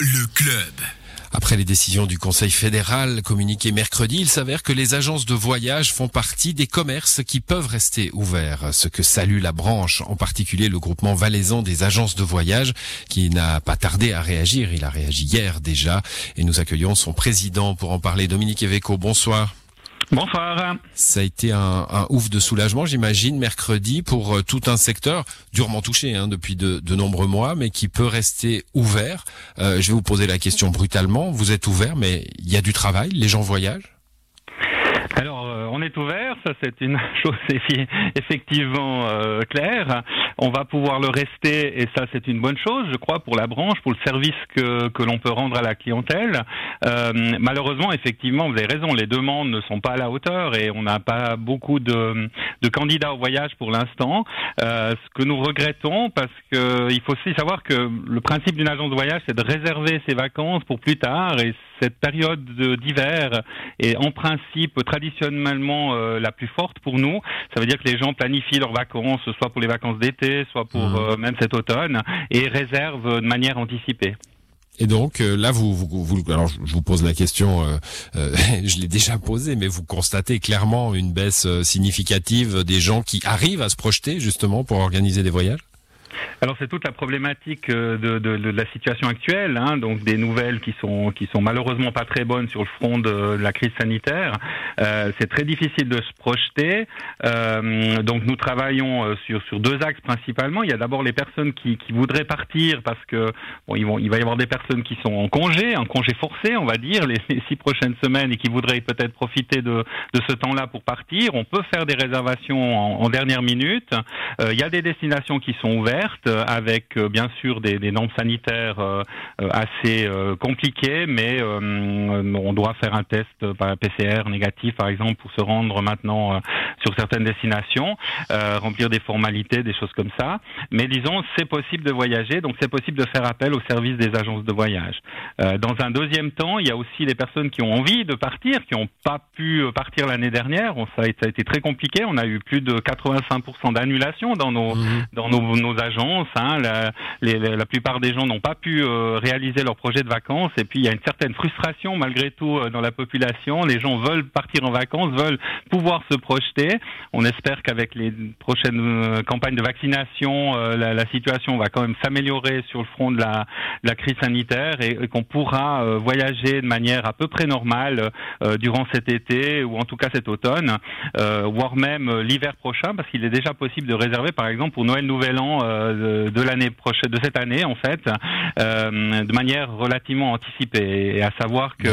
Le club. Après les décisions du Conseil fédéral communiquées mercredi, il s'avère que les agences de voyage font partie des commerces qui peuvent rester ouverts, ce que salue la branche, en particulier le groupement valaisan des agences de voyage, qui n'a pas tardé à réagir. Il a réagi hier déjà, et nous accueillons son président pour en parler. Dominique Eveco, bonsoir. Bonsoir. Ça a été un, ouf de soulagement, j'imagine, mercredi pour euh, tout un secteur durement touché hein, depuis de, nombreux mois, mais qui peut rester ouvert. Euh, je vais vous poser la question brutalement. Vous êtes ouvert, mais il y a du travail, les gens voyagent? Alors, euh, on est ouvert, ça c'est une chose effectivement euh, claire. On va pouvoir le rester et ça c'est une bonne chose, je crois, pour la branche, pour le service que, que l'on peut rendre à la clientèle. Euh, malheureusement, effectivement, vous avez raison, les demandes ne sont pas à la hauteur et on n'a pas beaucoup de, de, candidats au voyage pour l'instant. ce que nous regrettons, parce qu'il faut aussi savoir que le principe d'une agence de voyage, c'est de réserver ses vacances pour plus tard et cette période d'hiver est en principe traditionnellement euh, la plus forte pour nous. Ça veut dire que les gens planifient leurs vacances, soit pour les vacances d'été, soit pour mmh. euh, même cet automne, et réservent de manière anticipée. Et donc euh, là, vous, vous, alors je vous pose la question, je l'ai déjà posée, mais vous constatez clairement une baisse significative des gens qui arrivent à se projeter justement pour organiser des voyages? Alors c'est toute la problématique euh, de, la situation actuelle, hein, donc des nouvelles qui sont qui sont malheureusement pas très bonnes sur le front de, la crise sanitaire. Euh, c'est très difficile de se projeter. Euh, donc nous travaillons sur sur deux axes principalement. Il y a d'abord les personnes qui, voudraient partir parce que bon ils vont il va y avoir des personnes qui sont en congé, en congé forcé, on va dire les, six prochaines semaines et qui voudraient peut-être profiter de ce temps-là pour partir. On peut faire des réservations en, dernière minute. Il y a des destinations qui sont ouvertes. Euh, avec euh, bien sûr des, des, normes sanitaires euh, assez compliquées, mais on doit faire un test par PCR négatif, par exemple, pour se rendre maintenant sur certaines destinations, remplir des formalités, des choses comme ça. Mais disons, c'est possible de voyager, donc c'est possible de faire appel au service des agences de voyage. dans un deuxième temps, il y a aussi les personnes qui ont envie de partir, qui n'ont pas pu partir l'année dernière. ça, a été, très compliqué. On a eu plus de 85% d'annulation dans nos mmh. dans nos, nos Hein, la, plupart des gens n'ont pas pu euh, réaliser leur projet de vacances et puis il y a une certaine frustration malgré tout euh, dans la population. Les gens veulent partir en vacances, veulent pouvoir se projeter. On espère qu'avec les prochaines euh, campagnes de vaccination, la, situation va quand même s'améliorer sur le front de la, la crise sanitaire et, qu'on pourra voyager de manière à peu près normale durant cet été ou en tout cas cet automne, voire même l'hiver prochain parce qu'il est déjà possible de réserver par exemple pour Noël Nouvel An de, l'année prochaine, de cette année en fait, euh, de manière relativement anticipée, et à savoir que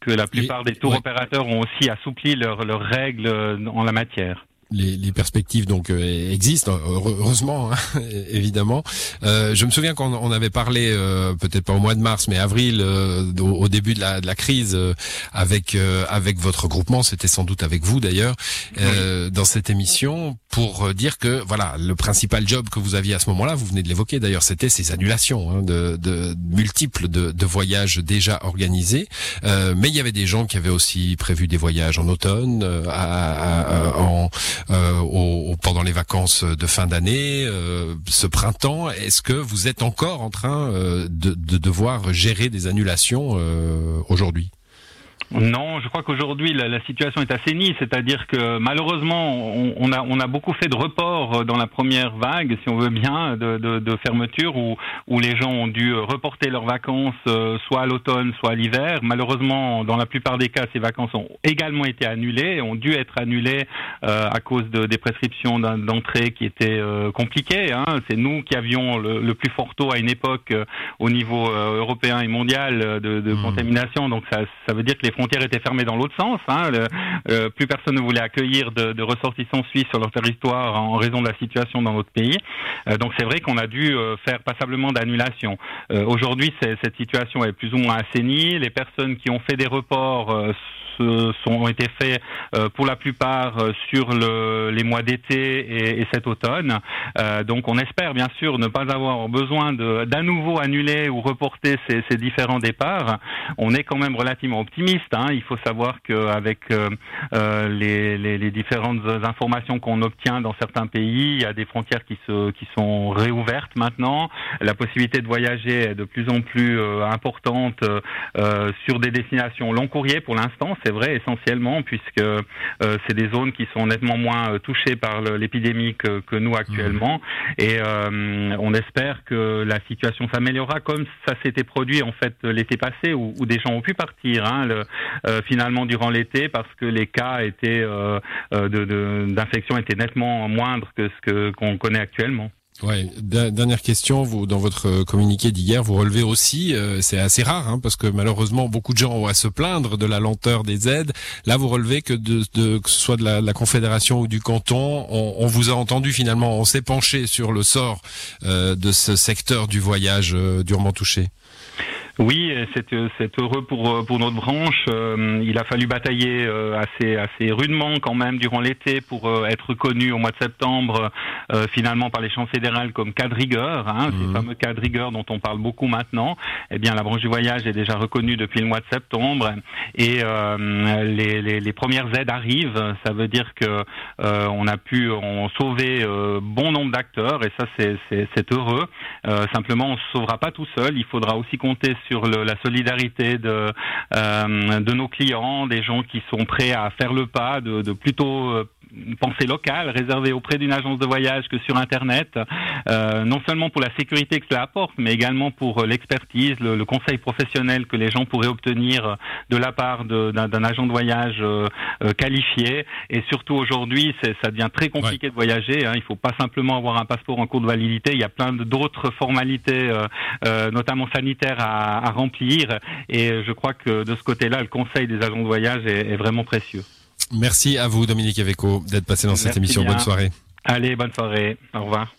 que la plupart des tours opérateurs ont aussi assoupli leurs règles en la matière les, les, perspectives donc euh, existent heureusement hein, évidemment. Euh, je me souviens qu'on on avait parlé euh, peut-être pas au mois de mars mais avril euh, au, début de la, de la crise avec avec votre groupement, c'était sans doute avec vous d'ailleurs dans cette émission pour dire que voilà le principal job que vous aviez à ce moment-là, vous venez de l'évoquer d'ailleurs, c'était ces annulations hein, de, de, multiples de, de, voyages déjà organisés. mais il y avait des gens qui avaient aussi prévu des voyages en automne, à, à, en euh, au, pendant les vacances de fin d'année, euh, ce printemps. Est-ce que vous êtes encore en train euh, de, de devoir gérer des annulations aujourd'hui? Non, je crois qu'aujourd'hui la, la, situation est assainie, c'est-à-dire que malheureusement on, on, a, on a beaucoup fait de reports dans la première vague, si on veut bien, de, de, de fermeture où, où les gens ont dû reporter leurs vacances euh, soit à l'automne, soit à l'hiver. Malheureusement, dans la plupart des cas, ces vacances ont également été annulées, ont dû être annulées euh, à cause de, des prescriptions d'entrée qui étaient euh, compliquées. Hein. C'est nous qui avions le, le, plus fort taux à une époque au niveau européen et mondial de, de mmh. contamination, donc ça, ça veut dire que les frontières étaient fermées dans l'autre sens. Hein. Euh, plus personne ne voulait accueillir de, ressortissants suisses sur leur territoire en raison de la situation dans notre pays. Euh, donc c'est vrai qu'on a dû euh, faire passablement d'annulations. Aujourd'hui, cette situation est plus ou moins assainie. Les personnes qui ont fait des reports sont, ont été faits euh, pour la plupart euh, sur le, les mois d'été et, et, cet automne. Euh, donc on espère bien sûr ne pas avoir besoin d'à nouveau annuler ou reporter ces, ces, différents départs. On est quand même relativement optimiste Hein. Il faut savoir qu'avec les, les, les, différentes informations qu'on obtient dans certains pays, il y a des frontières qui, se, qui sont réouvertes maintenant. La possibilité de voyager est de plus en plus euh, importante euh, sur des destinations long courrier pour l'instant, c'est vrai essentiellement, puisque c'est des zones qui sont nettement moins touchées par l'épidémie que, que, nous actuellement. Mmh. Et on espère que la situation s'améliorera comme ça s'était produit en fait l'été passé, où, où, des gens ont pu partir. Hein, le, euh, finalement durant l'été parce que les cas étaient euh, euh, d'infection étaient nettement moindres que ce qu'on connaît actuellement. Ouais. Dernière question, vous dans votre communiqué d'hier, vous relevez aussi, c'est assez rare, hein, parce que malheureusement beaucoup de gens ont à se plaindre de la lenteur des aides. Là, vous relevez que de, que ce soit de la, confédération ou du canton, on, on, vous a entendu finalement, on s'est penché sur le sort de ce secteur du voyage durement touché. Oui, c'est heureux pour pour notre branche. Euh, il a fallu batailler euh, assez assez rudement quand même durant l'été pour euh, être reconnu au mois de septembre finalement par les champs fédérales comme cas de rigueur, hein, ces mmh. fameux cas de rigueur dont on parle beaucoup maintenant. Eh bien, la branche du voyage est déjà reconnue depuis le mois de septembre et les, les, les, premières aides arrivent. Ça veut dire que on a pu sauver bon nombre d'acteurs et ça c'est heureux. simplement, on se sauvera pas tout seul. Il faudra aussi compter sur le, la solidarité de, euh, de nos clients, des gens qui sont prêts à faire le pas, de, de plutôt euh, pensée locale, réservée auprès d'une agence de voyage que sur Internet, euh, non seulement pour la sécurité que cela apporte, mais également pour l'expertise, le, conseil professionnel que les gens pourraient obtenir de la part d'un agent de voyage euh, euh, qualifié. Et surtout aujourd'hui, ça devient très compliqué de voyager. Hein. Il ne faut pas simplement avoir un passeport en cours de validité. Il y a plein d'autres formalités, euh, notamment sanitaires, à, à, remplir. Et je crois que de ce côté-là, le conseil des agents de voyage est, est vraiment précieux. Merci à vous, Dominique Aveco, d'être passé dans cette émission. Bonne soirée. Allez, bonne soirée. Au revoir.